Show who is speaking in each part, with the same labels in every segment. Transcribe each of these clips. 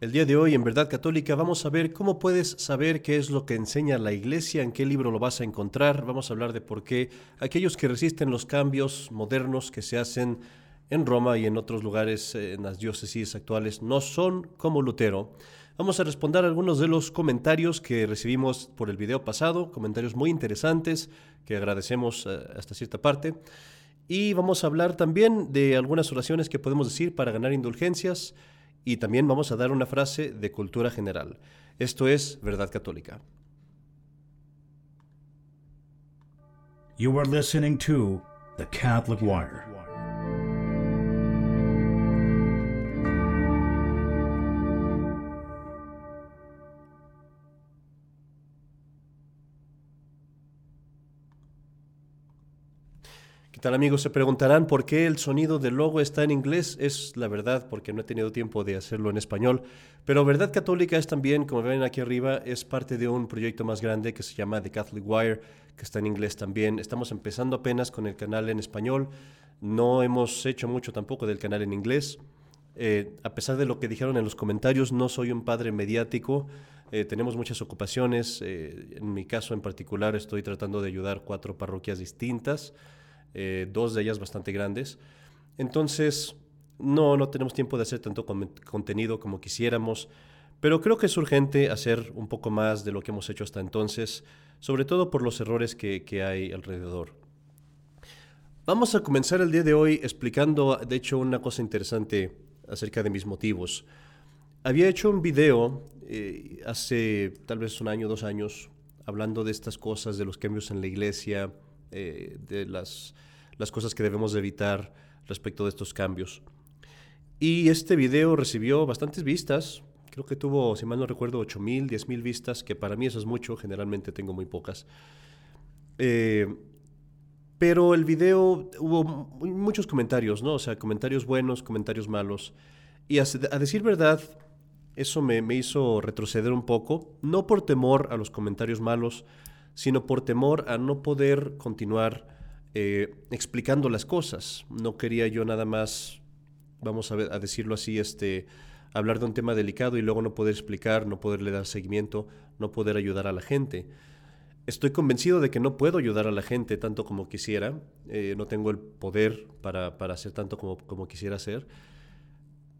Speaker 1: El día de hoy en Verdad Católica vamos a ver cómo puedes saber qué es lo que enseña la Iglesia, en qué libro lo vas a encontrar. Vamos a hablar de por qué aquellos que resisten los cambios modernos que se hacen en Roma y en otros lugares, eh, en las diócesis actuales, no son como Lutero. Vamos a responder algunos de los comentarios que recibimos por el video pasado, comentarios muy interesantes que agradecemos eh, hasta cierta parte. Y vamos a hablar también de algunas oraciones que podemos decir para ganar indulgencias y también vamos a dar una frase de cultura general. Esto es Verdad Católica.
Speaker 2: You are listening to The Catholic Wire.
Speaker 1: ¿Qué tal amigos? Se preguntarán por qué el sonido del logo está en inglés. Es la verdad porque no he tenido tiempo de hacerlo en español. Pero Verdad Católica es también, como ven aquí arriba, es parte de un proyecto más grande que se llama The Catholic Wire, que está en inglés también. Estamos empezando apenas con el canal en español. No hemos hecho mucho tampoco del canal en inglés. Eh, a pesar de lo que dijeron en los comentarios, no soy un padre mediático. Eh, tenemos muchas ocupaciones. Eh, en mi caso en particular estoy tratando de ayudar cuatro parroquias distintas. Eh, dos de ellas bastante grandes. Entonces, no, no tenemos tiempo de hacer tanto contenido como quisiéramos, pero creo que es urgente hacer un poco más de lo que hemos hecho hasta entonces, sobre todo por los errores que, que hay alrededor. Vamos a comenzar el día de hoy explicando, de hecho, una cosa interesante acerca de mis motivos. Había hecho un video eh, hace tal vez un año, dos años, hablando de estas cosas, de los cambios en la iglesia, eh, de las, las cosas que debemos evitar respecto de estos cambios. Y este video recibió bastantes vistas, creo que tuvo, si mal no recuerdo, 8.000, 10.000 vistas, que para mí eso es mucho, generalmente tengo muy pocas. Eh, pero el video hubo muchos comentarios, ¿no? O sea, comentarios buenos, comentarios malos. Y a, a decir verdad, eso me, me, hizo retroceder un poco, no por temor a los comentarios malos, sino por temor a no poder continuar eh, explicando las cosas. No quería yo nada más, vamos a, decirlo así, este, hablar de un tema delicado y luego no poder explicar, no poderle dar seguimiento, no poder ayudar a la gente. Estoy convencido de que no puedo ayudar a la gente tanto como quisiera, eh, no tengo el poder para, para hacer tanto como, como, quisiera hacer,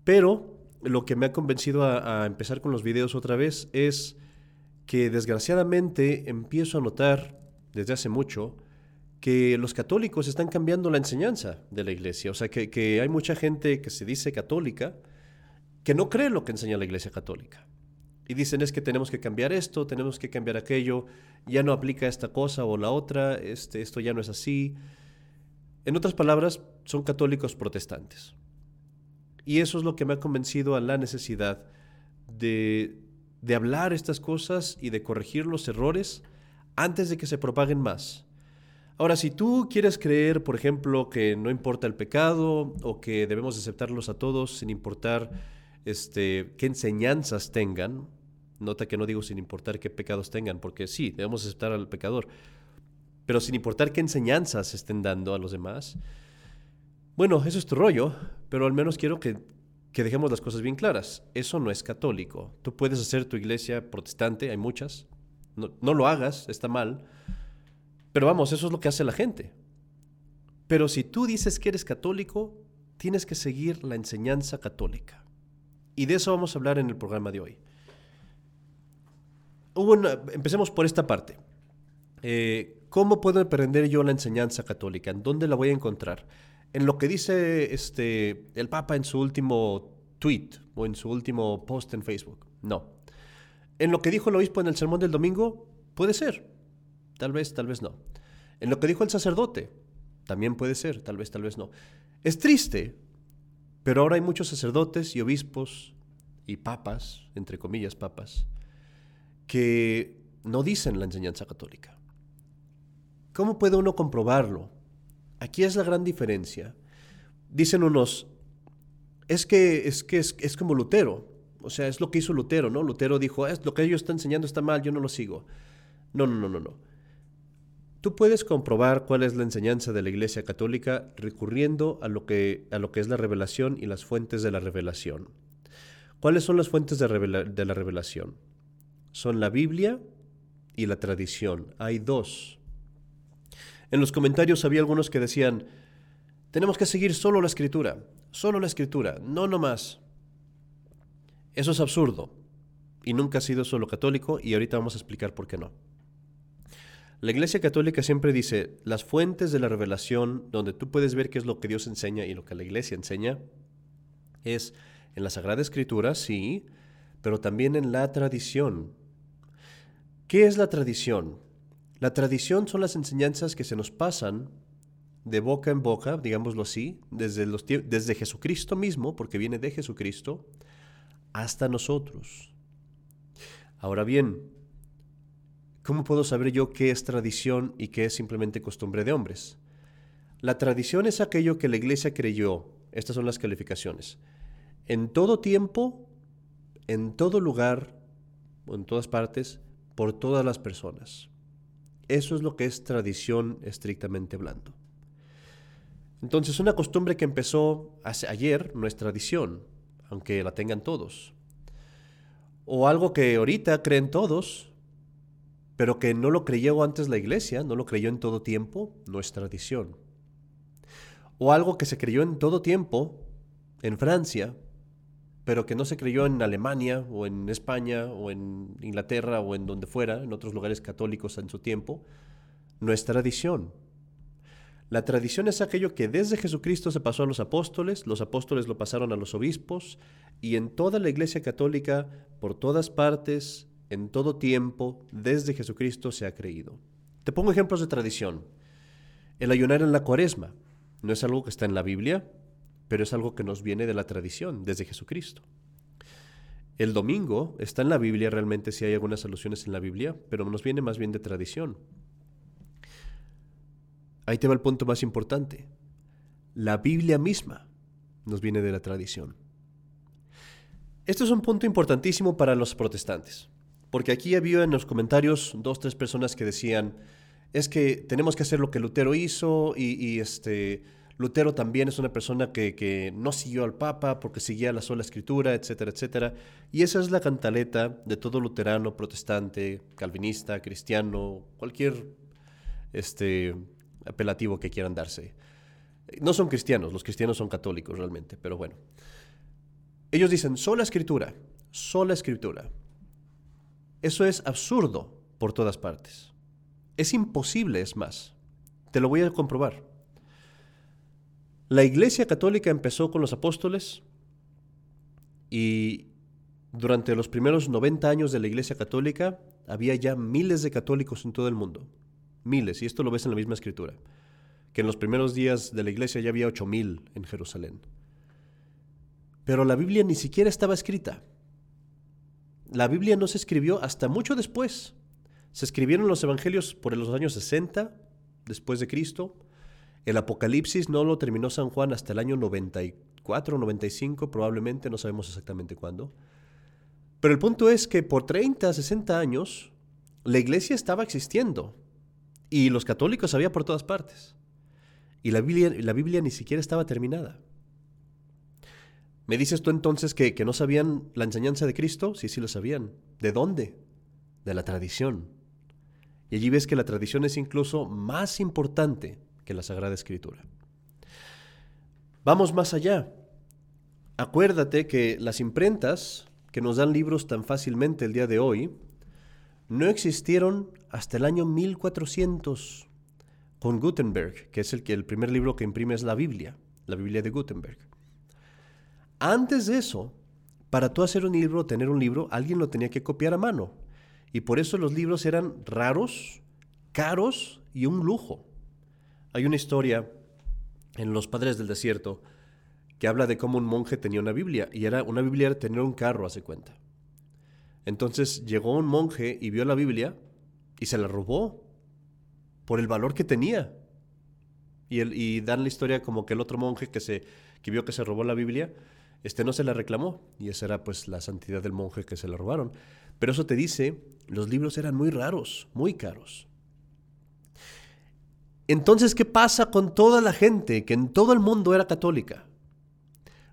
Speaker 1: pero lo que me ha convencido a empezar con los videos otra vez es que desgraciadamente empiezo a notar desde hace mucho que los católicos están cambiando la enseñanza de la iglesia. O sea, que, hay mucha gente que se dice católica que no cree lo que enseña la iglesia católica. Y dicen es que tenemos que cambiar esto, tenemos que cambiar aquello, ya no aplica esta cosa o la otra, este, esto ya no es así. En otras palabras, son católicos protestantes. Y eso es lo que me ha convencido a la necesidad de de hablar estas cosas y de corregir los errores antes de que se propaguen más. Ahora, si tú quieres creer, por ejemplo, que no importa el pecado o que debemos aceptarlos a todos sin importar este, qué enseñanzas tengan, nota que no digo sin importar qué pecados tengan, porque sí, debemos aceptar al pecador, pero sin importar qué enseñanzas estén dando a los demás, bueno, eso es tu rollo, pero al menos quiero que que dejemos las cosas bien claras. Eso no es católico. Tú puedes hacer tu iglesia protestante, hay muchas. No, lo hagas, está mal. Pero vamos, eso es lo que hace la gente. Pero si tú dices que eres católico, tienes que seguir la enseñanza católica. Y de eso vamos a hablar en el programa de hoy. empecemos por esta parte. Eh, ¿Cómo puedo aprender yo la enseñanza católica? ¿En dónde la voy a encontrar? En lo que dice este, el Papa en su último tweet o en su último post en Facebook. No. En lo que dijo el obispo en el sermón del domingo, puede ser. Tal vez, tal vez no. En lo que dijo el sacerdote, también puede ser, tal vez, tal vez no. Es triste, pero ahora hay muchos sacerdotes y obispos y papas, entre comillas papas, que no dicen la enseñanza católica. ¿Cómo puede uno comprobarlo? Aquí es la gran diferencia. Dicen unos, es que es, que es, como Lutero, o sea, es lo que hizo Lutero, ¿no? Lutero dijo, es lo que ellos están enseñando está mal, yo no lo sigo. No, no, no, no, no. Tú puedes comprobar cuál es la enseñanza de la Iglesia Católica recurriendo a lo que, a lo que es la revelación y las fuentes de la revelación. ¿Cuáles son las fuentes de, de la revelación? Son la Biblia y la tradición. Hay dos. En los comentarios había algunos que decían, tenemos que seguir solo la escritura, solo la escritura, no no más. Eso es absurdo y nunca ha sido solo católico y ahorita vamos a explicar por qué no. La Iglesia Católica siempre dice, las fuentes de la revelación, donde tú puedes ver qué es lo que Dios enseña y lo que la Iglesia enseña, es en la Sagrada Escritura, sí, pero también en la tradición. ¿Qué es la tradición? La tradición son las enseñanzas que se nos pasan de boca en boca, digámoslo así, desde, Jesucristo mismo, porque viene de Jesucristo, hasta nosotros. Ahora bien, ¿cómo puedo saber yo qué es tradición y qué es simplemente costumbre de hombres? La tradición es aquello que la iglesia creyó. Estas son las calificaciones. En todo tiempo, en todo lugar, en todas partes, por todas las personas. Eso es lo que es tradición estrictamente hablando. Entonces, una costumbre que empezó ayer no es tradición, aunque la tengan todos o algo que ahorita creen todos, pero que no lo creyó antes la iglesia, no lo creyó en todo tiempo, no es tradición. O algo que se creyó en todo tiempo en Francia, pero que no se creyó en Alemania o en España o en Inglaterra o en donde fuera, en otros lugares católicos en su tiempo, no es tradición. La tradición es aquello que desde Jesucristo se pasó a los apóstoles, los apóstoles lo pasaron a los obispos, y en toda la Iglesia Católica, por todas partes, en todo tiempo, desde Jesucristo se ha creído. Te pongo ejemplos de tradición. El ayunar en la cuaresma no es algo que está en la Biblia, pero es algo que nos viene de la tradición, desde Jesucristo. El domingo está en la Biblia, realmente si hay algunas alusiones en la Biblia, pero nos viene más bien de tradición. Ahí te va el punto más importante. La Biblia misma nos viene de la tradición. Esto es un punto importantísimo para los protestantes, porque aquí había en los comentarios dos, tres personas que decían, es que tenemos que hacer lo que Lutero hizo y, este, Lutero también es una persona que, que, no siguió al Papa porque seguía la sola escritura, etcétera, etcétera. Y esa es la cantaleta de todo luterano, protestante, calvinista, cristiano, cualquier este, apelativo que quieran darse. No son cristianos, los cristianos son católicos realmente, pero bueno. Ellos dicen sola escritura, sola escritura. Eso es absurdo por todas partes. Es imposible, es más. Te lo voy a comprobar. La Iglesia Católica empezó con los apóstoles y durante los primeros 90 años de la Iglesia Católica había ya miles de católicos en todo el mundo miles, y esto lo ves en la misma escritura, que en los primeros días de la iglesia ya había ocho mil en Jerusalén. Pero la Biblia ni siquiera estaba escrita. La Biblia no se escribió hasta mucho después. Se escribieron los evangelios por los años 60 después de Cristo. El Apocalipsis no lo terminó San Juan hasta el año 94, 95, probablemente, no sabemos exactamente cuándo. Pero el punto es que por 30, 60 años la iglesia estaba existiendo. Y los católicos había por todas partes. Y la Biblia, la Biblia ni siquiera estaba terminada. ¿Me dices tú entonces que, que no sabían la enseñanza de Cristo? Sí, sí lo sabían. ¿De dónde? De la tradición. Y allí ves que la tradición es incluso más importante que la Sagrada Escritura. Vamos más allá. Acuérdate que las imprentas que nos dan libros tan fácilmente el día de hoy no existieron hasta el año 1400 con Gutenberg, que es el, que el primer libro que imprime es la Biblia, la Biblia de Gutenberg. Antes de eso, para tú hacer un libro, tener un libro, alguien lo tenía que copiar a mano. Y por eso los libros eran raros, caros y un lujo. Hay una historia en Los Padres del Desierto que habla de cómo un monje tenía una Biblia y era una Biblia era tener un carro, hace cuenta. Entonces llegó un monje y vio la Biblia y se la robó por el valor que tenía. Y, y dan la historia como que el otro monje que, se, que vio que se robó la Biblia, este no se la reclamó. Y esa era pues la santidad del monje que se la robaron. Pero eso te dice, los libros eran muy raros, muy caros. Entonces, ¿qué pasa con toda la gente que en todo el mundo era católica?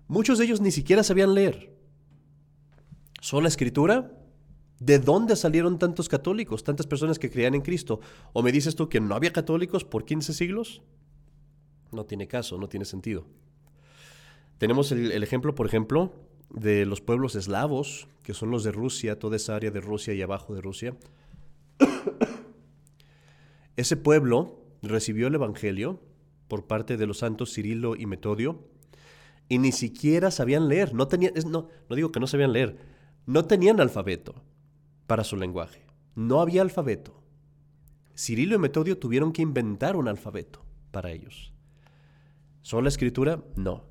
Speaker 1: Muchos de ellos ni siquiera sabían leer. ¿Sola escritura? ¿De dónde salieron tantos católicos, tantas personas que creían en Cristo? ¿O me dices tú que no había católicos por 15 siglos? No tiene caso, no tiene sentido. Tenemos el, el ejemplo, por ejemplo, de los pueblos eslavos, que son los de Rusia, toda esa área de Rusia y abajo de Rusia. Ese pueblo recibió el Evangelio por parte de los santos Cirilo y Metodio y ni siquiera sabían leer. No, tenían, no, no digo que no sabían leer, no tenían alfabeto para su lenguaje. No había alfabeto. Cirilo y Metodio tuvieron que inventar un alfabeto para ellos. ¿Sola escritura? No.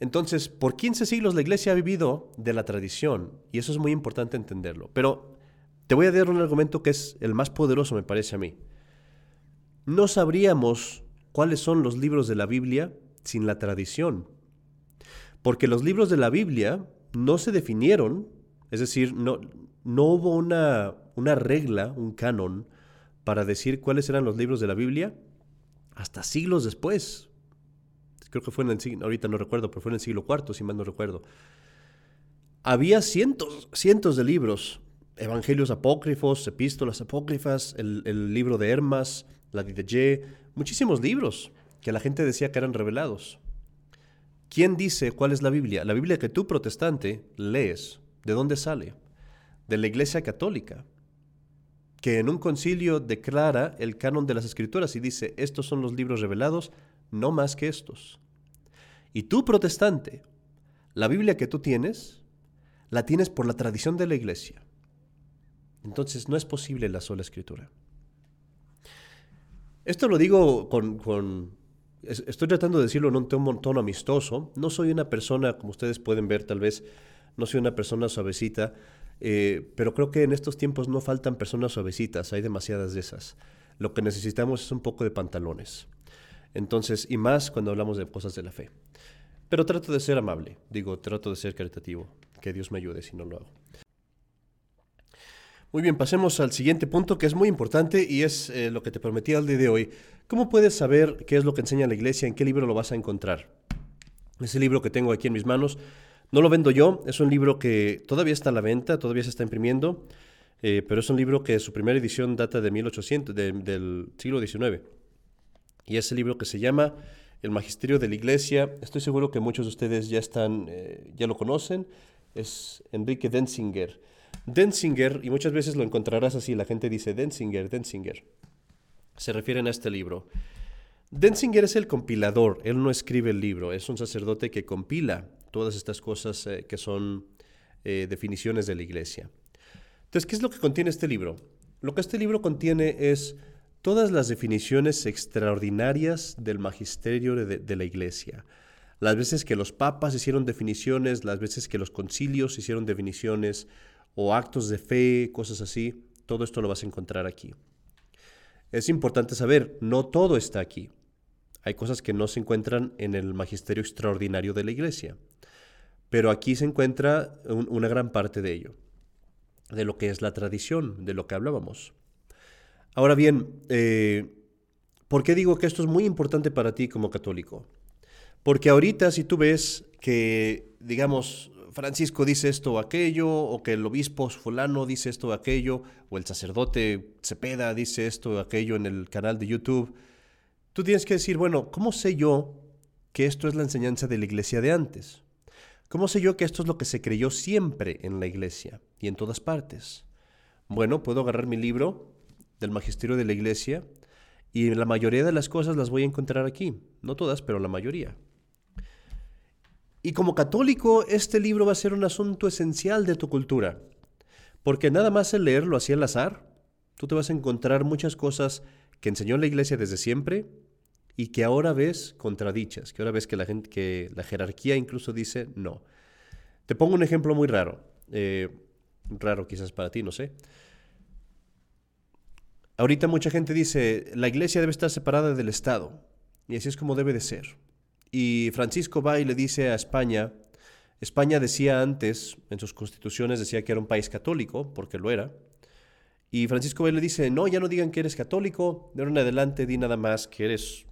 Speaker 1: Entonces, por 15 siglos la iglesia ha vivido de la tradición y eso es muy importante entenderlo. Pero te voy a dar un argumento que es el más poderoso, me parece a mí. No sabríamos cuáles son los libros de la Biblia sin la tradición. Porque los libros de la Biblia no se definieron, es decir, no, no hubo una, una regla, un canon, para decir cuáles eran los libros de la Biblia hasta siglos después. Creo que fue en el siglo, ahorita no recuerdo, pero fue en el siglo IV, si mal no recuerdo. Había cientos, cientos de libros, evangelios apócrifos, epístolas apócrifas, el, el libro de Hermas, la Didache, muchísimos libros que la gente decía que eran revelados. ¿Quién dice cuál es la Biblia? La Biblia que tú, protestante, lees. ¿De dónde sale? De la Iglesia Católica, que en un concilio declara el canon de las Escrituras y dice, estos son los libros revelados, no más que estos. Y tú, protestante, la Biblia que tú tienes, la tienes por la tradición de la Iglesia. Entonces no es posible la sola Escritura. Esto lo digo con, Estoy tratando de decirlo en un tono, amistoso. No soy una persona, como ustedes pueden ver tal vez, no soy una persona suavecita, eh, pero creo que en estos tiempos no faltan personas suavecitas, hay demasiadas de esas. Lo que necesitamos es un poco de pantalones. Entonces, y más cuando hablamos de cosas de la fe. Pero trato de ser amable, digo, trato de ser caritativo. Que Dios me ayude si no lo hago. Muy bien, pasemos al siguiente punto que es muy importante y es eh, lo que te prometí al día de hoy. ¿Cómo puedes saber qué es lo que enseña la iglesia? ¿En qué libro lo vas a encontrar? Ese libro que tengo aquí en mis manos no lo vendo yo, es un libro que todavía está a la venta, todavía se está imprimiendo, eh, pero es un libro que su primera edición data de 1800, del siglo XIX. Y es el libro que se llama El Magisterio de la Iglesia. Estoy seguro que muchos de ustedes ya, están, eh, ya lo conocen. Es Enrique Denzinger. Denzinger, y muchas veces lo encontrarás así, la gente dice Denzinger, Denzinger. Se refieren a este libro. Denzinger es el compilador, él no escribe el libro, es un sacerdote que compila todas estas cosas eh, que son eh, definiciones de la iglesia. Entonces, ¿qué es lo que contiene este libro? Lo que este libro contiene es todas las definiciones extraordinarias del magisterio de la iglesia. Las veces que los papas hicieron definiciones, las veces que los concilios hicieron definiciones, o actos de fe, cosas así, todo esto lo vas a encontrar aquí. Es importante saber, no todo está aquí. Hay cosas que no se encuentran en el magisterio extraordinario de la iglesia, pero aquí se encuentra una gran parte de ello, de lo que es la tradición, de lo que hablábamos. Ahora bien, eh, ¿por qué digo que esto es muy importante para ti como católico? Porque ahorita si tú ves que, digamos, Francisco dice esto o aquello, o que el obispo fulano dice esto o aquello, o el sacerdote Cepeda dice esto o aquello en el canal de YouTube, tú tienes que decir, bueno, ¿cómo sé yo que esto es la enseñanza de la iglesia de antes? ¿Cómo sé yo que esto es lo que se creyó siempre en la iglesia y en todas partes? Bueno, puedo agarrar mi libro del magisterio de la iglesia y la mayoría de las cosas las voy a encontrar aquí. No todas, pero la mayoría. Y como católico, este libro va a ser un asunto esencial de tu cultura, porque nada más el leerlo así al azar, tú te vas a encontrar muchas cosas que enseñó la iglesia desde siempre y que ahora ves contradichas, que ahora ves que la, gente, que la jerarquía incluso dice no. Te pongo un ejemplo muy raro, eh, raro quizás para ti, no sé. Ahorita mucha gente dice, la iglesia debe estar separada del Estado, y así es como debe de ser. Y Francisco va y le dice a España, España decía antes, en sus constituciones decía que era un país católico, porque lo era, y Francisco va y le dice, no, ya no digan que eres católico, de ahora en adelante di nada más que eres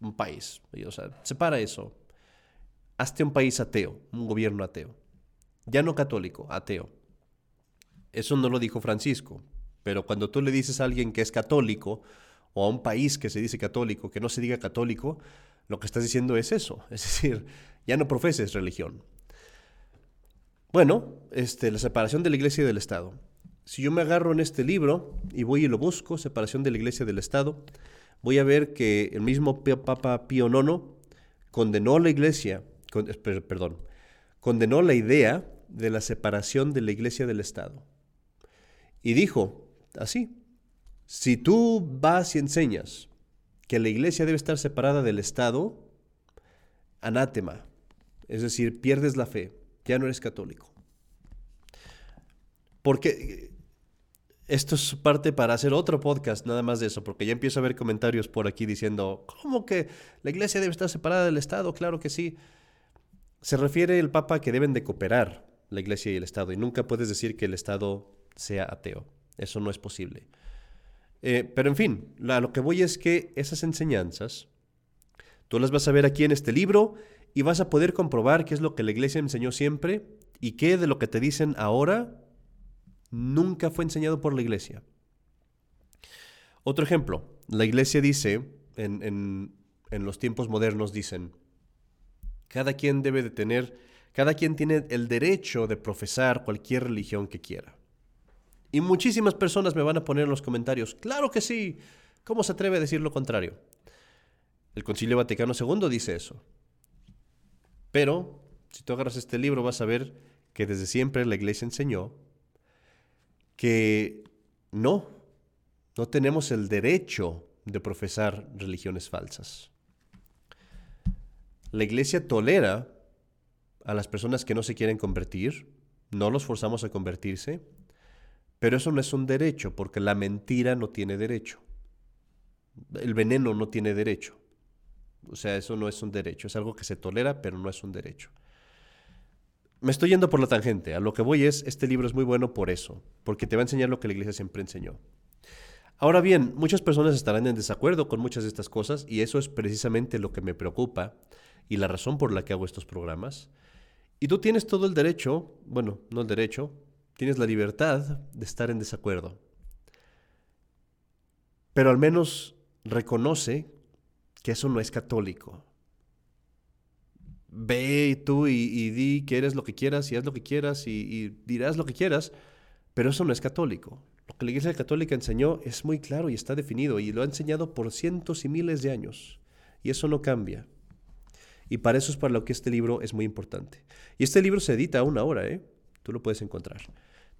Speaker 1: un país. o sea, separa eso. Hazte un país ateo, un gobierno ateo. Ya no católico, ateo. Eso no lo dijo Francisco, pero cuando tú le dices a alguien que es católico o a un país que se dice católico, que no se diga católico, lo que estás diciendo es eso, es decir, ya no profeses religión. Bueno, este, la separación de la iglesia y del Estado. Si yo me agarro en este libro y voy y lo busco, separación de la iglesia y del Estado, voy a ver que el mismo Papa Pío IX condenó la iglesia, perdón, condenó la idea de la separación de la iglesia del Estado. Y dijo así, si tú vas y enseñas que la iglesia debe estar separada del Estado, anátema, es decir, pierdes la fe, ya no eres católico. Porque esto es parte para hacer otro podcast, nada más de eso, porque ya empiezo a ver comentarios por aquí diciendo, ¿cómo que la iglesia debe estar separada del Estado? Claro que sí. Se refiere el Papa que deben de cooperar la iglesia y el Estado, y nunca puedes decir que el Estado sea ateo. Eso no es posible. Eh, pero en fin, a lo que voy es que esas enseñanzas, tú las vas a ver aquí en este libro y vas a poder comprobar qué es lo que la iglesia enseñó siempre y qué de lo que te dicen ahora nunca fue enseñado por la iglesia. Otro ejemplo, la iglesia dice, en, en los tiempos modernos dicen, cada quien debe de tener, cada quien tiene el derecho de profesar cualquier religión que quiera. Y muchísimas personas me van a poner en los comentarios, claro que sí, ¿cómo se atreve a decir lo contrario? El Concilio Vaticano II dice eso. Pero, si tú agarras este libro, vas a ver que desde siempre la iglesia enseñó que no, no tenemos el derecho de profesar religiones falsas. La iglesia tolera a las personas que no se quieren convertir, no los forzamos a convertirse, pero eso no es un derecho, porque la mentira no tiene derecho. El veneno no tiene derecho. O sea, eso no es un derecho, es algo que se tolera, pero no es un derecho. Me estoy yendo por la tangente. A lo que voy es, este libro es muy bueno por eso, porque te va a enseñar lo que la iglesia siempre enseñó. Ahora bien, muchas personas estarán en desacuerdo con muchas de estas cosas y eso es precisamente lo que me preocupa y la razón por la que hago estos programas. Y tú tienes todo el derecho, bueno, no el derecho, tienes la libertad de estar en desacuerdo. Pero al menos reconoce que eso no es católico ve tú y, di que eres lo que quieras y haz lo que quieras y, dirás lo que quieras, pero eso no es católico. Lo que la Iglesia Católica enseñó es muy claro y está definido y lo ha enseñado por cientos y miles de años. Y eso no cambia. Y para eso es para lo que este libro es muy importante. Y este libro se edita a una hora, ¿eh? Tú lo puedes encontrar.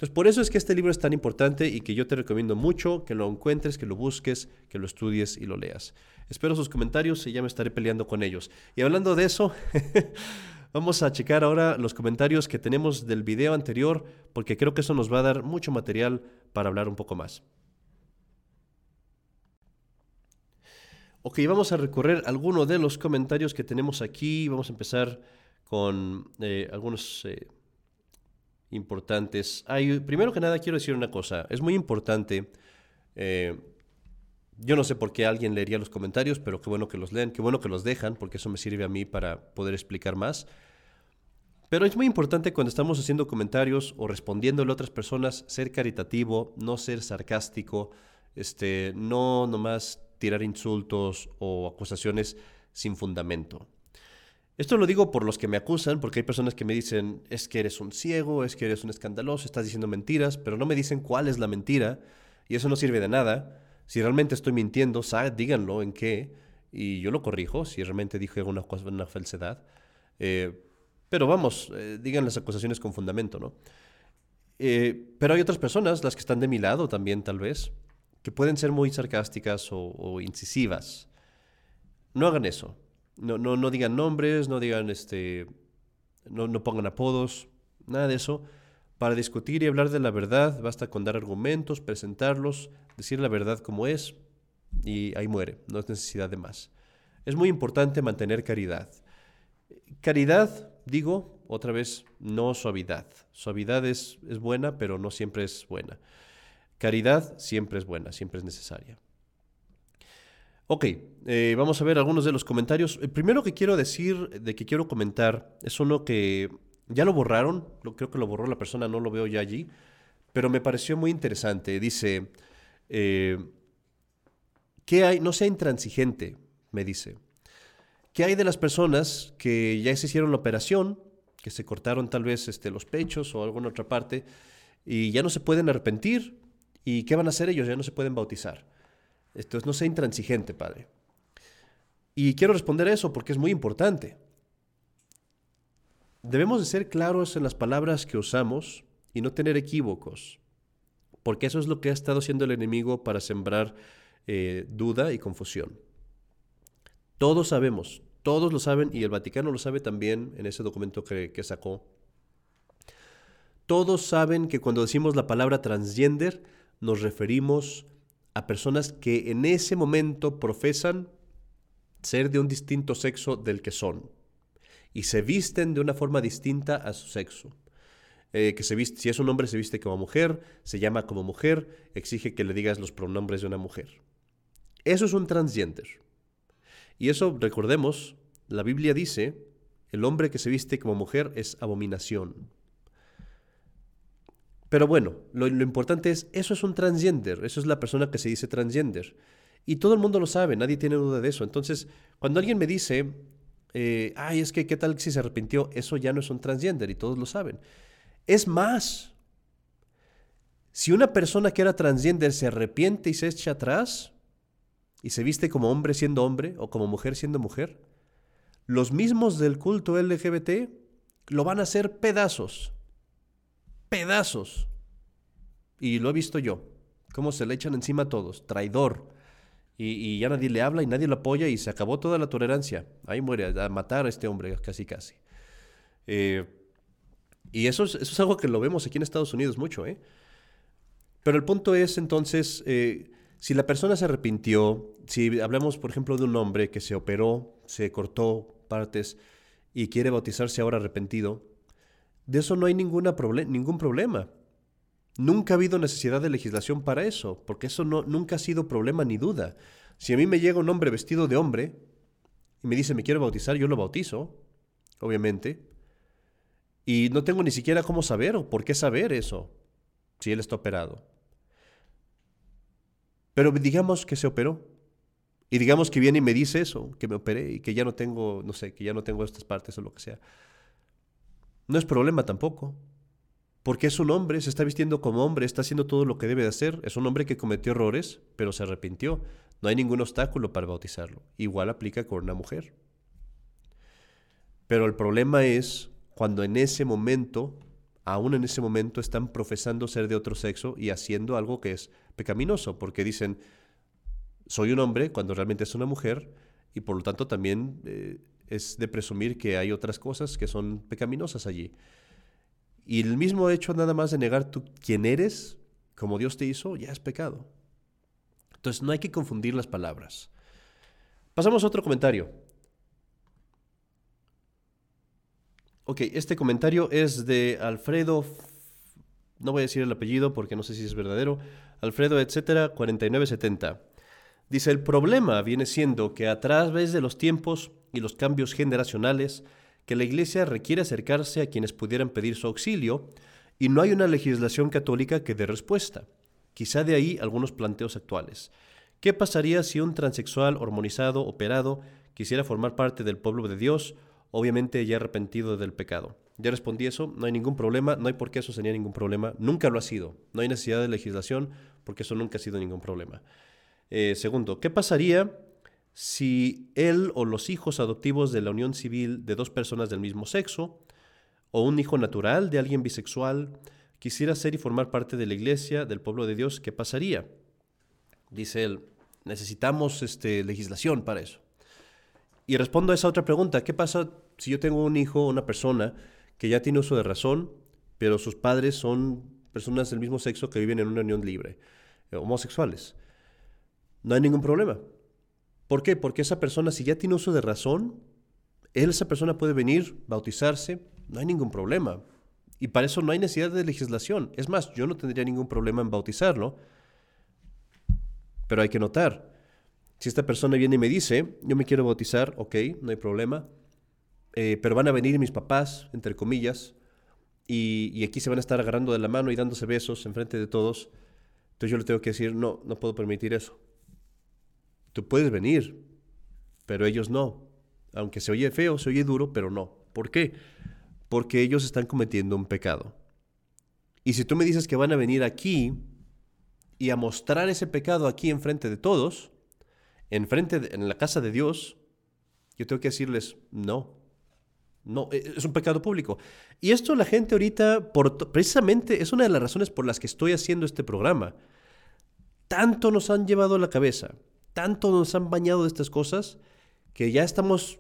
Speaker 1: Entonces, por eso es que este libro es tan importante y que yo te recomiendo mucho que lo encuentres, que lo busques, que lo estudies y lo leas. Espero sus comentarios y ya me estaré peleando con ellos. Y hablando de eso, vamos a checar ahora los comentarios que tenemos del video anterior, porque creo que eso nos va a dar mucho material para hablar un poco más. Ok, vamos a recorrer algunos de los comentarios que tenemos aquí. Vamos a empezar con eh, algunos eh, importantes. primero que nada, quiero decir una cosa. Es muy importante eh, yo no sé por qué alguien leería los comentarios, pero qué bueno que los leen, qué bueno que los dejan, porque eso me sirve a mí para poder explicar más. Pero es muy importante cuando estamos haciendo comentarios o respondiéndole a otras personas ser caritativo, no ser sarcástico, este, no nomás tirar insultos o acusaciones sin fundamento. Esto lo digo por los que me acusan, porque hay personas que me dicen, es que eres un ciego, es que eres un escandaloso, estás diciendo mentiras, pero no me dicen cuál es la mentira, y eso no sirve de nada. Si realmente estoy mintiendo, díganlo en qué y yo lo corrijo si realmente dije cosa, una falsedad. Eh, pero vamos, eh, digan las acusaciones con fundamento, ¿no? Eh, pero hay otras personas, las que están de mi lado también tal vez, que pueden ser muy sarcásticas o, incisivas. No hagan eso. No, no, no digan nombres, no digan este. No, no pongan apodos, nada de eso. Para discutir y hablar de la verdad basta con dar argumentos, presentarlos, decir la verdad como es y ahí muere, no es necesidad de más. Es muy importante mantener caridad. Caridad, digo, otra vez, no suavidad. Suavidad es, es buena, pero no siempre es buena. Caridad siempre es buena, siempre es necesaria. Ok, eh, vamos a ver algunos de los comentarios. El primero que quiero decir, de que quiero comentar, es uno que ya lo borraron, creo que lo borró la persona, no lo veo ya allí. pero me pareció muy interesante. Dice, eh, ¿qué hay? No sea intransigente, me dice. ¿Qué hay de las personas que ya se hicieron la operación, que se cortaron tal vez este, los pechos o alguna otra parte, y ya no se pueden arrepentir? ¿Y qué van a hacer ellos? Ya no se pueden bautizar. Entonces, no sea intransigente, Padre. Y quiero responder a eso porque es muy importante. Debemos de ser claros en las palabras que usamos y no tener equívocos, porque eso es lo que ha estado haciendo el enemigo para sembrar eh, duda y confusión. Todos sabemos, todos lo saben y el Vaticano lo sabe también en ese documento que, que sacó. Todos saben que cuando decimos la palabra transgender nos referimos a personas que en ese momento profesan ser de un distinto sexo del que son y se visten de una forma distinta a su sexo. Eh, que se si es un hombre se viste como mujer, se llama como mujer, exige que le digas los pronombres de una mujer. Eso es un transgender. Y eso, recordemos, la Biblia dice, el hombre que se viste como mujer es abominación. Pero bueno, lo, importante es, eso es un transgender, eso es la persona que se dice transgender. Y todo el mundo lo sabe, nadie tiene duda de eso. Entonces, cuando alguien me dice, eh, ay, es que qué tal si se arrepintió, eso ya no es un transgender y todos lo saben. Es más, si una persona que era transgender se arrepiente y se echa atrás y se viste como hombre siendo hombre o como mujer siendo mujer, los mismos del culto LGBT lo van a hacer pedazos, pedazos. Y lo he visto yo, cómo se le echan encima a todos, traidor, y, ya nadie le habla y nadie lo apoya y se acabó toda la tolerancia. Ahí muere, a matar a este hombre casi casi. Eh, y eso es, eso es algo que lo vemos aquí en Estados Unidos mucho, ¿eh? Pero el punto es entonces, eh, si la persona se arrepintió, si hablamos por ejemplo de un hombre que se operó, se cortó partes y quiere bautizarse ahora arrepentido, de eso no hay ningún problema. Nunca ha habido necesidad de legislación para eso, porque eso nunca ha sido problema ni duda. Si a mí me llega un hombre vestido de hombre y me dice me quiero bautizar, yo lo bautizo, obviamente. Y no tengo ni siquiera cómo saber o por qué saber eso, si él está operado. Pero digamos que se operó. Y digamos que viene y me dice eso, que me operé y que ya no tengo, no sé, que ya no tengo estas partes o lo que sea. No es problema tampoco porque es un hombre, se está vistiendo como hombre, está haciendo todo lo que debe de hacer. Es un hombre que cometió errores, pero se arrepintió. No hay ningún obstáculo para bautizarlo. Igual aplica con una mujer. Pero el problema es cuando en ese momento, aún en ese momento, están profesando ser de otro sexo y haciendo algo que es pecaminoso, porque dicen, soy un hombre cuando realmente es una mujer, y por lo tanto también eh, es de presumir que hay otras cosas que son pecaminosas allí. Y el mismo hecho nada más de negar tú quién eres, como Dios te hizo, ya es pecado. Entonces no hay que confundir las palabras. Pasamos a otro comentario. Ok, este comentario es de Alfredo, no voy a decir el apellido porque no sé si es verdadero, Alfredo, etcétera, 4970. Dice, el problema viene siendo que a través de los tiempos y los cambios generacionales, que la Iglesia requiere acercarse a quienes pudieran pedir su auxilio y no hay una legislación católica que dé respuesta. Quizá de ahí algunos planteos actuales. ¿Qué pasaría si un transexual hormonizado, operado, quisiera formar parte del pueblo de Dios, obviamente ya arrepentido del pecado? Ya respondí eso, no hay ningún problema, no hay por qué eso sería ningún problema, nunca lo ha sido, no hay necesidad de legislación porque eso nunca ha sido ningún problema. Eh, segundo, ¿qué pasaría si él o los hijos adoptivos de la unión civil de dos personas del mismo sexo, o un hijo natural de alguien bisexual, quisiera ser y formar parte de la iglesia, del pueblo de Dios, ¿qué pasaría? Dice él, necesitamos este, legislación para eso. Y respondo a esa otra pregunta, ¿qué pasa si yo tengo un hijo, una persona que ya tiene uso de razón, pero sus padres son personas del mismo sexo que viven en una unión libre, eh, homosexuales? No hay ningún problema. ¿Por qué? Porque esa persona, si ya tiene uso de razón, él, esa persona puede venir, bautizarse, no hay ningún problema. Y para eso no hay necesidad de legislación. Es más, yo no tendría ningún problema en bautizarlo. Pero hay que notar, si esta persona viene y me dice, yo me quiero bautizar, ok, no hay problema, eh, pero van a venir mis papás, entre comillas, y, y aquí se van a estar agarrando de la mano y dándose besos enfrente de todos, entonces yo le tengo que decir, no, no puedo permitir eso. Tú puedes venir, pero ellos no. Aunque se oye feo, se oye duro, pero no. ¿Por qué? Porque ellos están cometiendo un pecado. Y si tú me dices que van a venir aquí y a mostrar ese pecado aquí enfrente de todos, enfrente de, en la casa de Dios, yo tengo que decirles, no, no, e, es un pecado público. Y esto la gente ahorita, por, precisamente, es una de las razones por las que estoy haciendo este programa. Tanto nos han llevado a la cabeza, tanto nos han bañado de estas cosas, que ya estamos,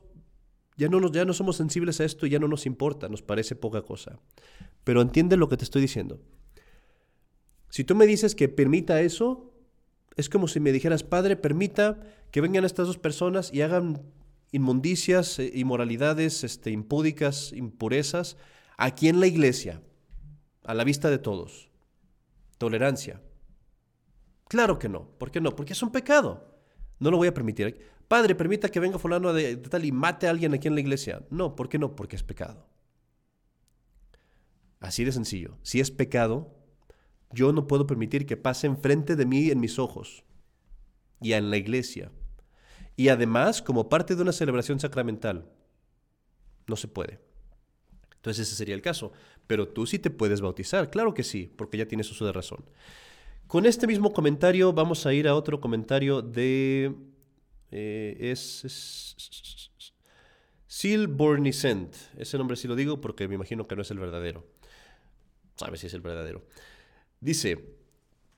Speaker 1: ya no, nos, ya no somos sensibles a esto y ya no nos importa, nos parece poca cosa. Pero entiende lo que te estoy diciendo. Si tú me dices que permita eso, es como si me dijeras, Padre, permita que vengan estas dos personas y hagan inmundicias, eh, inmoralidades, este, impúdicas, impurezas, aquí en la iglesia, a la vista de todos. Tolerancia. Claro que no. ¿Por qué no? Porque es un pecado. No lo voy a permitir. Padre, permita que venga fulano de, tal y mate a alguien aquí en la iglesia. No, ¿por qué no? Porque es pecado. Así de sencillo. Si es pecado, yo no puedo permitir que pase enfrente de mí en mis ojos y en la iglesia. Y además, como parte de una celebración sacramental. No se puede. Entonces ese sería el caso. Pero tú sí te puedes bautizar. Claro que sí, porque ya tienes uso de razón. Con este mismo comentario vamos a ir a otro comentario de... Eh, es, Sil. Ese nombre sí lo digo porque me imagino que no es el verdadero. Sabe si es el verdadero. Dice,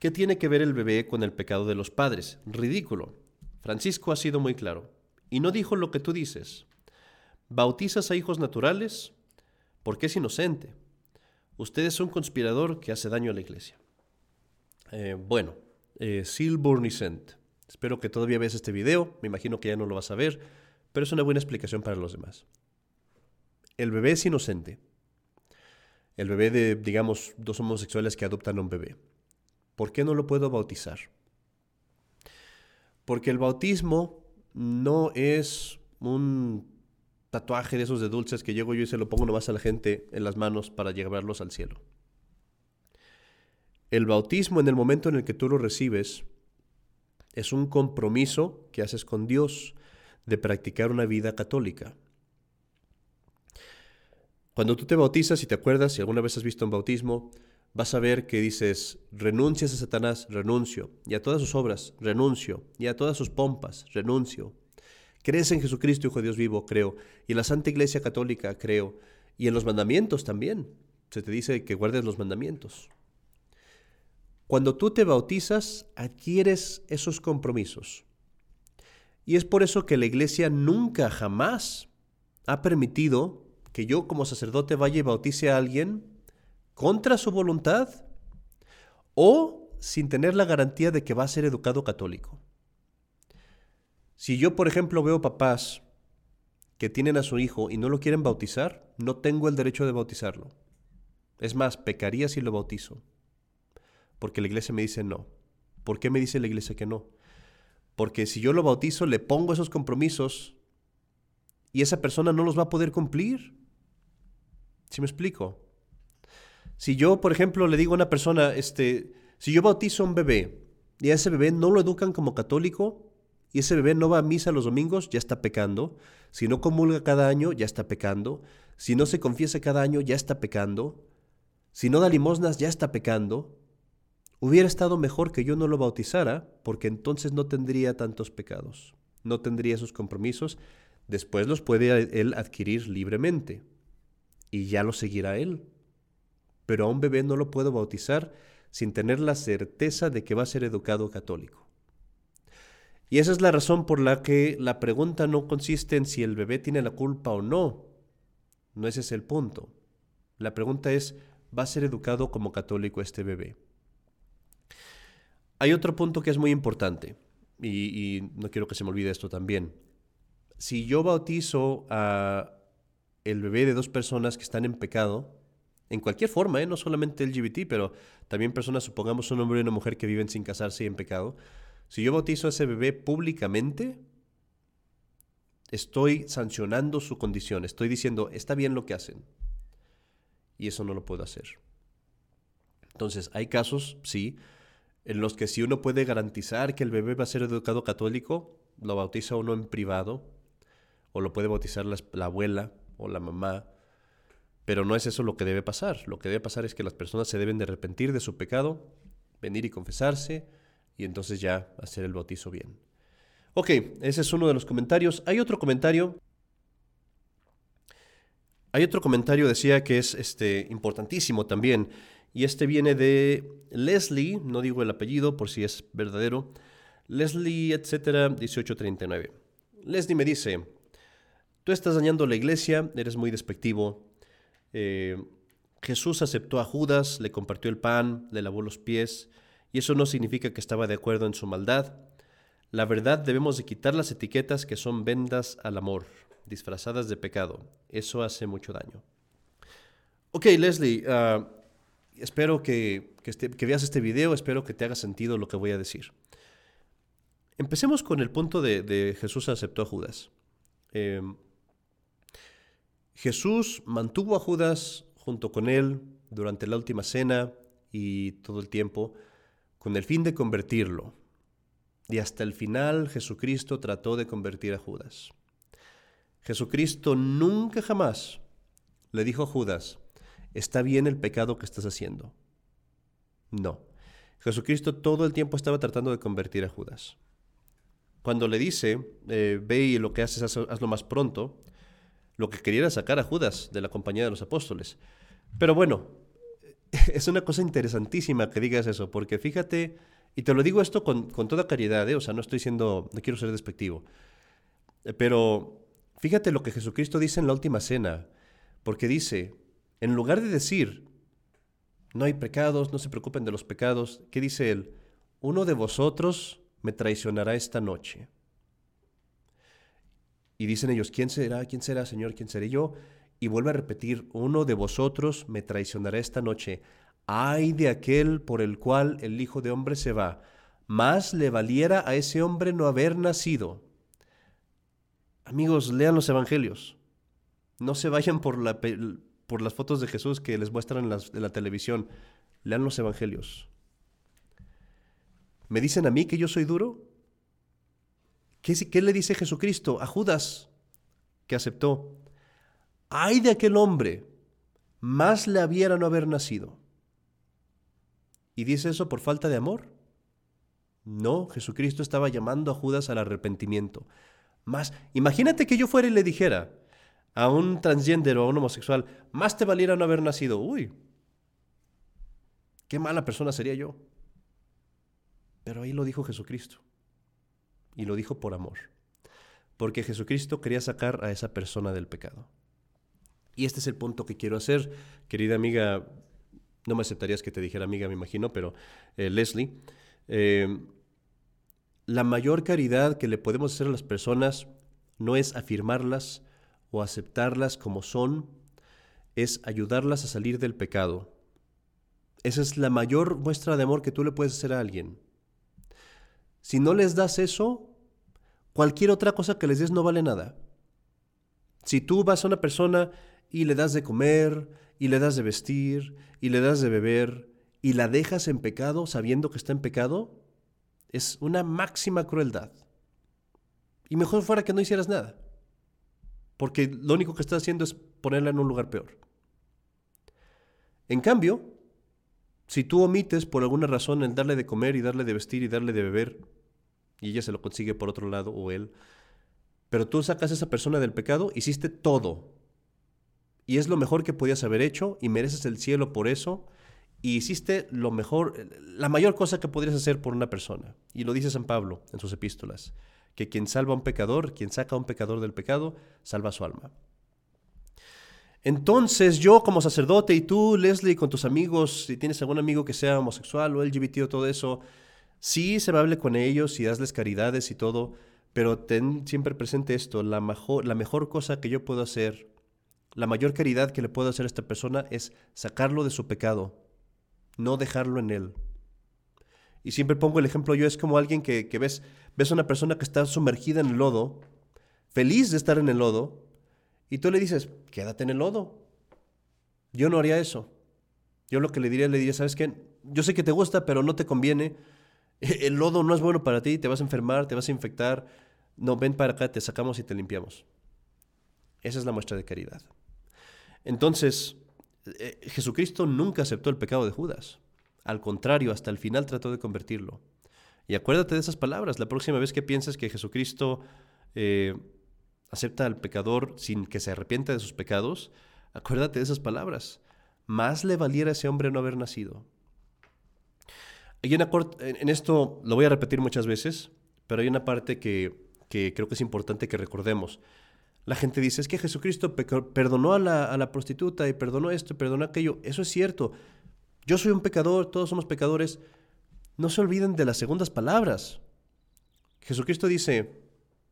Speaker 1: ¿qué tiene que ver el bebé con el pecado de los padres? Ridículo. Francisco ha sido muy claro. Y no dijo lo que tú dices. ¿Bautizas a hijos naturales? Porque es inocente. Usted es un conspirador que hace daño a la iglesia. Eh, bueno, eh, Sil Espero que todavía veas este video. Me imagino que ya no lo vas a ver, pero es una buena explicación para los demás. El bebé es inocente. El bebé de, digamos, dos homosexuales que adoptan a un bebé. ¿Por qué no lo puedo bautizar? Porque el bautismo no es un tatuaje de esos de dulces que llego yo y se lo pongo nomás a la gente en las manos para llevarlos al cielo. El bautismo en el momento en el que tú lo recibes es un compromiso que haces con Dios de practicar una vida católica. Cuando tú te bautizas, y te acuerdas, si alguna vez has visto un bautismo, vas a ver que dices, renuncias a Satanás, renuncio, y a todas sus obras, renuncio, y a todas sus pompas, renuncio. Crees en Jesucristo, Hijo de Dios vivo, creo, y en la Santa Iglesia Católica, creo, y en los mandamientos también. Se te dice que guardes los mandamientos. Cuando tú te bautizas, adquieres esos compromisos. Y es por eso que la iglesia nunca, jamás ha permitido que yo como sacerdote vaya y bautice a alguien contra su voluntad o sin tener la garantía de que va a ser educado católico. Si yo, por ejemplo, veo papás que tienen a su hijo y no lo quieren bautizar, no tengo el derecho de bautizarlo. Es más, pecaría si lo bautizo porque la iglesia me dice no. ¿Por qué me dice la iglesia que no? Porque si yo lo bautizo, le pongo esos compromisos y esa persona no los va a poder cumplir. ¿Sí me explico? Si yo, por ejemplo, le digo a una persona, este, si yo bautizo a un bebé y a ese bebé no lo educan como católico y ese bebé no va a misa los domingos, ya está pecando. Si no comulga cada año, ya está pecando. Si no se confiesa cada año, ya está pecando. Si no da limosnas, ya está pecando. Hubiera estado mejor que yo no lo bautizara, porque entonces no tendría tantos pecados, no tendría esos compromisos, después los puede él adquirir libremente, y ya lo seguirá él. Pero a un bebé no lo puedo bautizar sin tener la certeza de que va a ser educado católico. Y esa es la razón por la que la pregunta no consiste en si el bebé tiene la culpa o no. No ese es el punto. La pregunta es, ¿va a ser educado como católico este bebé? Hay otro punto que es muy importante, y, no quiero que se me olvide esto también. Si yo bautizo a el bebé de dos personas que están en pecado, en cualquier forma, ¿eh? no solamente LGBT, pero también personas, supongamos un hombre y una mujer que viven sin casarse y en pecado, si yo bautizo a ese bebé públicamente, estoy sancionando su condición, estoy diciendo, está bien lo que hacen. Y eso no lo puedo hacer. Entonces, hay casos, sí, en los que si uno puede garantizar que el bebé va a ser educado católico, lo bautiza uno en privado, o lo puede bautizar la, la abuela o la mamá, pero no es eso lo que debe pasar. Lo que debe pasar es que las personas se deben de arrepentir de su pecado, venir y confesarse, y entonces ya hacer el bautizo bien. Ok, ese es uno de los comentarios. Hay otro comentario. Hay otro comentario, decía que es este, importantísimo también. Y este viene de Leslie, no digo el apellido por si es verdadero. Leslie, etcétera, 1839. Leslie me dice: Tú estás dañando la iglesia, eres muy despectivo. Eh, Jesús aceptó a Judas, le compartió el pan, le lavó los pies, y eso no significa que estaba de acuerdo en su maldad. La verdad debemos de quitar las etiquetas que son vendas al amor, disfrazadas de pecado. Eso hace mucho daño. Ok, Leslie, ah, espero que, este, que, veas este video, espero que te haga sentido lo que voy a decir. Empecemos con el punto de, Jesús aceptó a Judas. Em, Jesús mantuvo a Judas junto con él durante la última cena y todo el tiempo con el fin de convertirlo, y hasta el final Jesucristo trató de convertir a Judas. Jesucristo nunca jamás le dijo a Judas, está bien el pecado que estás haciendo. No. Jesucristo todo el tiempo estaba tratando de convertir a Judas. Cuando le dice, eh, ve y lo que haces hazlo más pronto, lo que quería era sacar a Judas de la compañía de los apóstoles. Pero bueno, es una cosa interesantísima que digas eso, porque fíjate y te lo digo esto con, toda caridad, ¿eh? o sea, no estoy siendo, no quiero ser despectivo. Eh, pero fíjate lo que Jesucristo dice en la última cena, porque dice, en lugar de decir, no hay pecados, no se preocupen de los pecados, ¿qué dice él? Uno de vosotros me traicionará esta noche. Y dicen ellos, ¿quién será? ¿Quién será, Señor? ¿Quién seré yo? Y vuelve a repetir, uno de vosotros me traicionará esta noche. Ay de aquel por el cual el Hijo de Hombre se va, más le valiera a ese hombre no haber nacido. Amigos, lean los evangelios. No se vayan por, la, por las fotos de Jesús que les muestran en la, televisión. Lean los evangelios. ¿Me dicen a mí que yo soy duro? ¿Qué, ¿Qué, le dice Jesucristo a Judas que aceptó? Ay de aquel hombre, más le habiera no haber nacido. ¿Y dice eso por falta de amor? No, Jesucristo estaba llamando a Judas al arrepentimiento. Más, imagínate que yo fuera y le dijera a un transgénero a un homosexual, más te valiera no haber nacido. Uy, qué mala persona sería yo. Pero ahí lo dijo Jesucristo. Y lo dijo por amor. Porque Jesucristo quería sacar a esa persona del pecado. Y este es el punto que quiero hacer, querida amiga no me aceptarías que te dijera amiga, me imagino, pero eh, Leslie, eh, la mayor caridad que le podemos hacer a las personas no es afirmarlas o aceptarlas como son, es ayudarlas a salir del pecado. Esa es la mayor muestra de amor que tú le puedes hacer a alguien. Si no les das eso, cualquier otra cosa que les des no vale nada. Si tú vas a una persona y le das de comer, y le das de vestir, y le das de beber, y la dejas en pecado sabiendo que está en pecado, es una máxima crueldad. Y mejor fuera que no hicieras nada, porque lo único que estás haciendo es ponerla en un lugar peor. En cambio, si tú omites por alguna razón el darle de comer y darle de vestir y darle de beber, y ella se lo consigue por otro lado o él, pero tú sacas a esa persona del pecado, hiciste todo y es lo mejor que podías haber hecho y mereces el cielo por eso. Y hiciste lo mejor, la mayor cosa que podrías hacer por una persona. Y lo dice San Pablo en sus epístolas, que quien salva a un pecador, quien saca a un pecador del pecado, salva su alma. Entonces yo como sacerdote y tú, Leslie, con tus amigos, si tienes algún amigo que sea homosexual o LGBT o todo eso, sí se hable con ellos y hazles caridades y todo, pero ten siempre presente esto, la mejor, la mejor cosa que yo puedo hacer la mayor caridad que le puedo hacer a esta persona es sacarlo de su pecado, no dejarlo en él. Y siempre pongo el ejemplo yo, es como alguien que, ves, ves a una persona que está sumergida en el lodo, feliz de estar en el lodo, y tú le dices, quédate en el lodo. Yo no haría eso. Yo lo que le diría, le diría, ¿sabes qué? Yo sé que te gusta, pero no te conviene. El lodo no es bueno para ti, te vas a enfermar, te vas a infectar. No, ven para acá, te sacamos y te limpiamos. Esa es la muestra de caridad. Entonces, eh, Jesucristo nunca aceptó el pecado de Judas. Al contrario, hasta el final trató de convertirlo. Y acuérdate de esas palabras. La próxima vez que pienses que Jesucristo eh, acepta al pecador sin que se arrepienta de sus pecados, acuérdate de esas palabras. Más le valiera a ese hombre no haber nacido. en esto lo voy a repetir muchas veces, pero hay una parte que, que creo que es importante que recordemos. La gente dice, es que Jesucristo perdonó a la, a la prostituta y perdonó esto, perdonó aquello. Eso es cierto. Yo soy un pecador, todos somos pecadores. No se olviden de las segundas palabras. Jesucristo dice,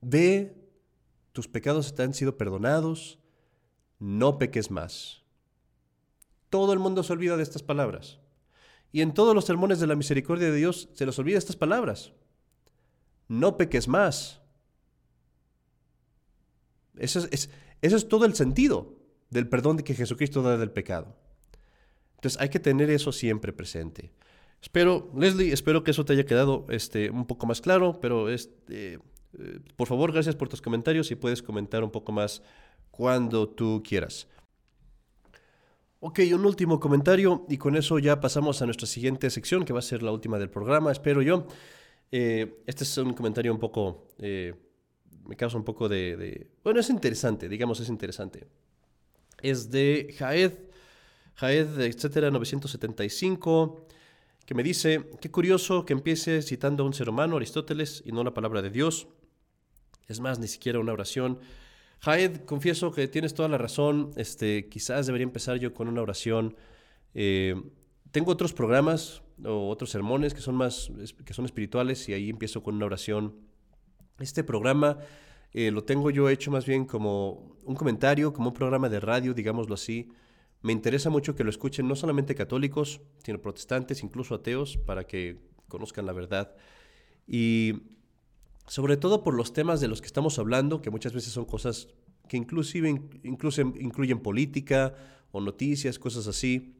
Speaker 1: ve, tus pecados te han sido perdonados, no peques más. Todo el mundo se olvida de estas palabras. Y en todos los sermones de la misericordia de Dios se les olvida estas palabras. No peques más. Eso es, eso es todo el sentido del perdón que Jesucristo da del pecado. Entonces hay que tener eso siempre presente. Espero, Leslie, espero que eso te haya quedado este, un poco más claro, pero este, eh, por favor, gracias por tus comentarios y puedes comentar un poco más cuando tú quieras. Ok, un último comentario y con eso ya pasamos a nuestra siguiente sección que va a ser la última del programa, espero yo. Eh, este es un comentario un poco, eh, me causa un poco de, de, Bueno, es interesante, digamos, es interesante. Es de Jaed, Jaed, etcétera, 975 que me dice, qué curioso que empiece citando a un ser humano, Aristóteles, y no la palabra de Dios. Es más, ni siquiera una oración. Jaed, confieso que tienes toda la razón. Este, quizás debería empezar yo con una oración. Eh, tengo otros programas o otros sermones que son más que son espirituales y ahí empiezo con una oración. Este programa eh, lo tengo yo hecho más bien como un comentario, como un programa de radio, digámoslo así. Me interesa mucho que lo escuchen no solamente católicos, sino protestantes, incluso ateos, para que conozcan la verdad. Y sobre todo por los temas de los que estamos hablando, que muchas veces son cosas que inclusive incluso incluyen política o noticias, cosas así.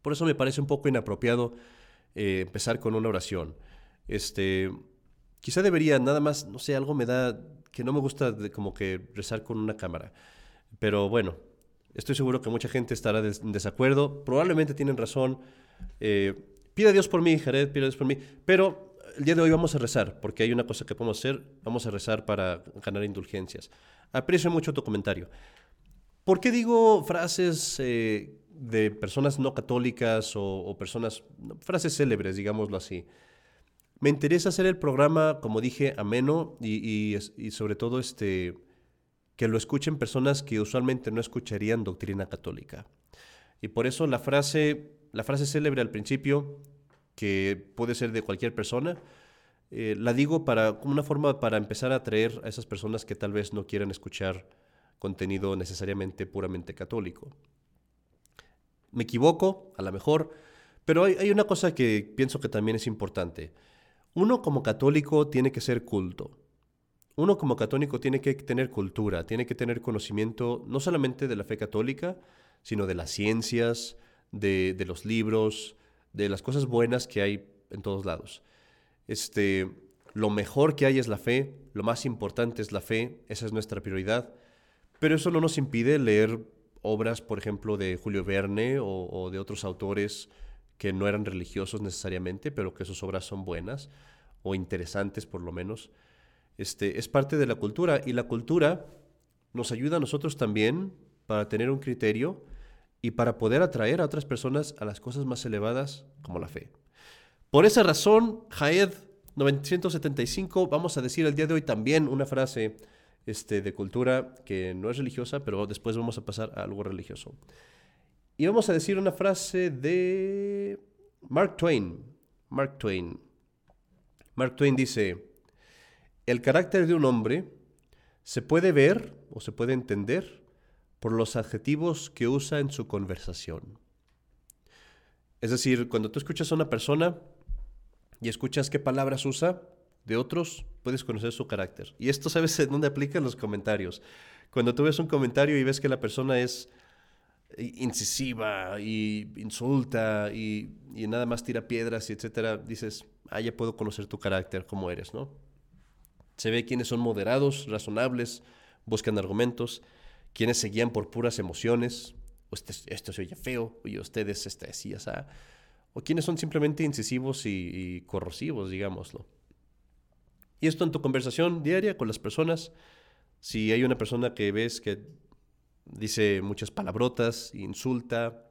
Speaker 1: Por eso me parece un poco inapropiado eh, empezar con una oración. Este, quizá debería, nada más, no sé, algo me da que no me gusta como que rezar con una cámara. Pero bueno, Estoy seguro que mucha gente estará en desacuerdo. Probablemente tienen razón. Eh, pide a Dios por mí, Jared, pide a Dios por mí. Pero el día de hoy vamos a rezar, porque hay una cosa que podemos hacer. Vamos a rezar para ganar indulgencias. Aprecio mucho tu comentario. ¿Por qué digo frases eh, de personas no católicas o, personas, frases célebres, digámoslo así? Me interesa hacer el programa, como dije, ameno y, y sobre todo este que lo escuchen personas que usualmente no escucharían doctrina católica. Y por eso la frase, la frase célebre al principio, que puede ser de cualquier persona, eh, la digo para, como una forma para empezar a atraer a esas personas que tal vez no quieran escuchar contenido necesariamente puramente católico. Me equivoco, a lo mejor, pero hay, hay una cosa que pienso que también es importante. Uno como católico tiene que ser culto uno como católico tiene que tener cultura, tiene que tener conocimiento no solamente de la fe católica, sino de las ciencias, de, los libros, de las cosas buenas que hay en todos lados. Este, lo mejor que hay es la fe, lo más importante es la fe, esa es nuestra prioridad, pero eso no nos impide leer obras, por ejemplo, de Julio Verne o, o de otros autores que no eran religiosos necesariamente, pero que sus obras son buenas o interesantes por lo menos. Este, es parte de la cultura y la cultura nos ayuda a nosotros también para tener un criterio y para poder atraer a otras personas a las cosas más elevadas como la fe. Por esa razón, Jaed 975, vamos a decir el día de hoy también una frase este, de cultura que no es religiosa, pero después vamos a pasar a algo religioso. Y vamos a decir una frase de Mark Twain. Mark Twain. Mark Twain dice, el carácter de un hombre se puede ver o se puede entender por los adjetivos que usa en su conversación. Es decir, cuando tú escuchas a una persona y escuchas qué palabras usa de otros, puedes conocer su carácter. Y esto sabes en dónde aplica en los comentarios. Cuando tú ves un comentario y ves que la persona es incisiva y insulta y, y nada más tira piedras y etcétera, dices, ah, ya puedo conocer tu carácter, cómo eres, ¿no? Se ve quiénes son moderados, razonables, buscan argumentos, quienes se guían por puras emociones, este, esto se oye feo, y ustedes este, así, o sea, o quienes son simplemente incisivos y corrosivos, digámoslo. Y esto en tu conversación diaria con las personas, si hay una persona que ves que dice muchas palabrotas, insulta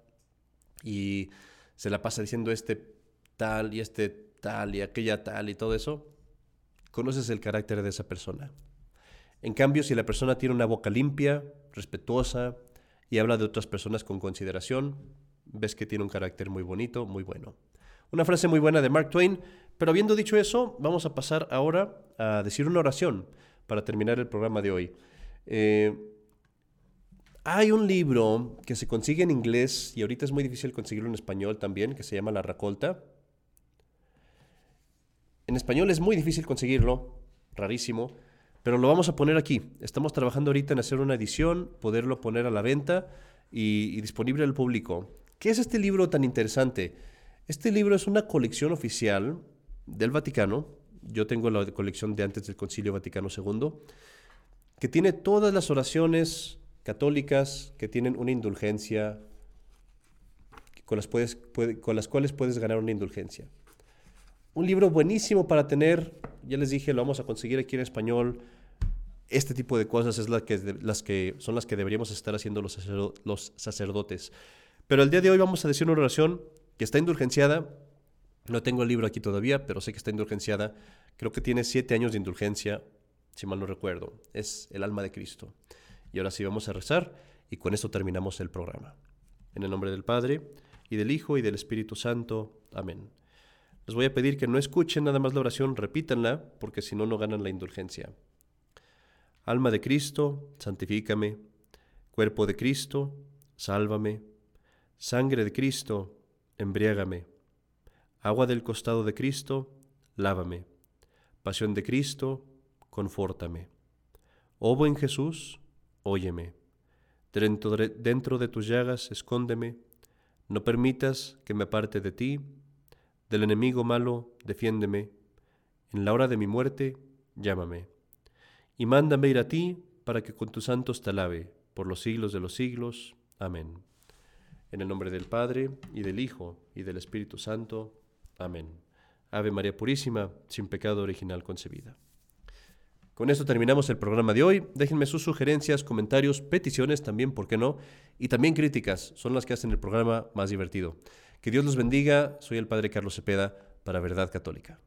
Speaker 1: y se la pasa diciendo este tal y este tal y aquella tal y todo eso, conoces el carácter de esa persona. En cambio, si la persona tiene una boca limpia, respetuosa y habla de otras personas con consideración, ves que tiene un carácter muy bonito, muy bueno. Una frase muy buena de Mark Twain, pero habiendo dicho eso, vamos a pasar ahora a decir una oración para terminar el programa de hoy. Eh, hay un libro que se consigue en inglés y ahorita es muy difícil conseguirlo en español también, que se llama La Racolta. En español es muy difícil conseguirlo, rarísimo, pero lo vamos a poner aquí. Estamos trabajando ahorita en hacer una edición, poderlo poner a la venta y, disponible al público. ¿Qué es este libro tan interesante? Este libro es una colección oficial del Vaticano. Yo tengo la colección de antes del Concilio Vaticano II, que tiene todas las oraciones católicas que tienen una indulgencia, con las cuales puedes ganar una indulgencia. Un libro buenísimo para tener, ya les dije, lo vamos a conseguir aquí en español. Este tipo de cosas es la que, las que son las que deberíamos estar haciendo los, los sacerdotes. Pero el día de hoy vamos a decir una oración que está indulgenciada. No tengo el libro aquí todavía, pero sé que está indulgenciada. Creo que tiene siete años de indulgencia, si mal no recuerdo. Es el alma de Cristo. Y ahora sí vamos a rezar y con esto terminamos el programa. En el nombre del Padre, y del Hijo, y del Espíritu Santo. Amén. Les voy a pedir que no escuchen nada más la oración, repítanla, porque si no, no ganan la indulgencia. Alma de Cristo, santifícame. Cuerpo de Cristo, sálvame. Sangre de Cristo, embriágame. Agua del costado de Cristo, lávame. Pasión de Cristo, confórtame. Oh buen Jesús, óyeme. Dentro de, dentro de tus llagas, escóndeme. No permitas que me aparte de ti. Del enemigo malo, defiéndeme. En la hora de mi muerte, llámame. Y mándame ir a ti para que con tus santos te alabe por los siglos de los siglos. Amén. En el nombre del Padre, y del Hijo, y del Espíritu Santo. Amén. Ave María Purísima, sin pecado original concebida. Con esto terminamos el programa de hoy. Déjenme sus sugerencias, comentarios, peticiones también, ¿por qué no? Y también críticas, son las que hacen el programa más divertido. Que Dios los bendiga. Soy el Padre Carlos Cepeda para Verdad Católica.